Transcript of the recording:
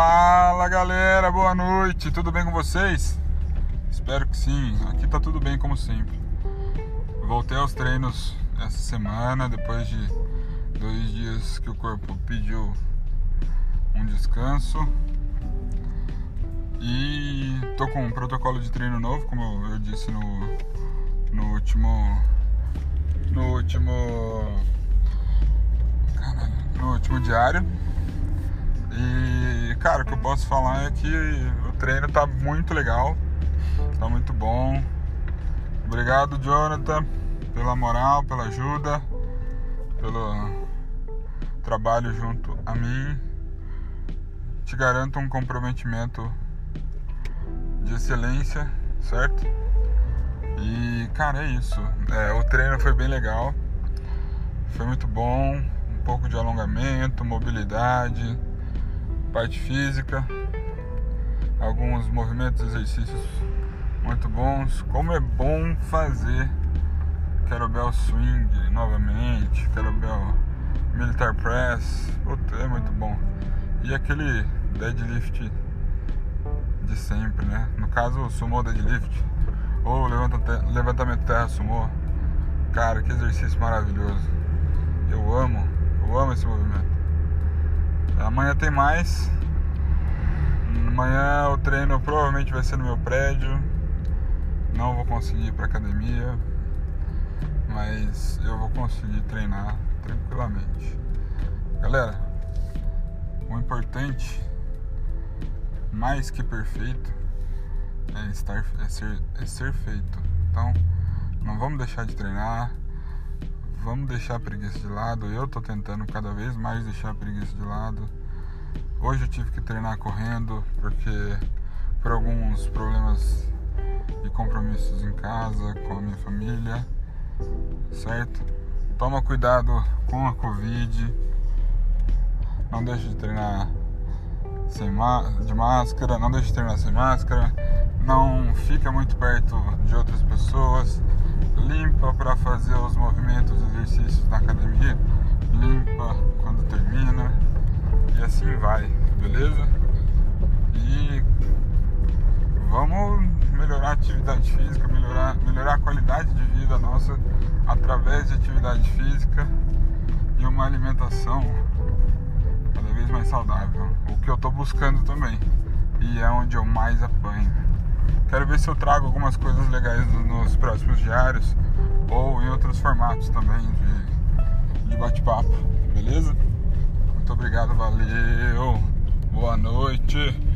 Fala galera, boa noite, tudo bem com vocês? Espero que sim, aqui tá tudo bem como sempre. Voltei aos treinos essa semana, depois de dois dias que o corpo pediu um descanso. E tô com um protocolo de treino novo, como eu disse no, no último. No último. Caralho, no último diário. E cara, o que eu posso falar é que o treino tá muito legal, tá muito bom. Obrigado, Jonathan, pela moral, pela ajuda, pelo trabalho junto a mim. Te garanto um comprometimento de excelência, certo? E cara, é isso. É, o treino foi bem legal, foi muito bom. Um pouco de alongamento, mobilidade parte física, alguns movimentos, exercícios muito bons. Como é bom fazer kettlebell swing novamente, kettlebell militar press, é muito bom. E aquele deadlift de sempre, né? No caso, o deadlift ou levantamento terra sumo. Cara, que exercício maravilhoso. Eu amo, eu amo esse movimento. Amanhã tem mais. Amanhã o treino provavelmente vai ser no meu prédio. Não vou conseguir ir pra academia. Mas eu vou conseguir treinar tranquilamente. Galera, o importante, mais que perfeito, é, estar, é, ser, é ser feito. Então, não vamos deixar de treinar vamos deixar a preguiça de lado. Eu tô tentando cada vez mais deixar a preguiça de lado. Hoje eu tive que treinar correndo porque por alguns problemas e compromissos em casa, com a minha família, certo? Toma cuidado com a Covid. Não deixe de treinar sem de máscara, não deixe de treinar sem máscara. Não fica muito perto de outras pessoas limpa para fazer os movimentos, os exercícios da academia, limpa quando termina e assim vai, beleza? E vamos melhorar a atividade física, melhorar, melhorar a qualidade de vida nossa através de atividade física e uma alimentação cada vez mais saudável, o que eu estou buscando também e é onde eu mais apanho. Quero ver se eu trago algumas coisas legais nos próximos diários ou em outros formatos também de, de bate-papo, beleza? Muito obrigado, valeu, boa noite.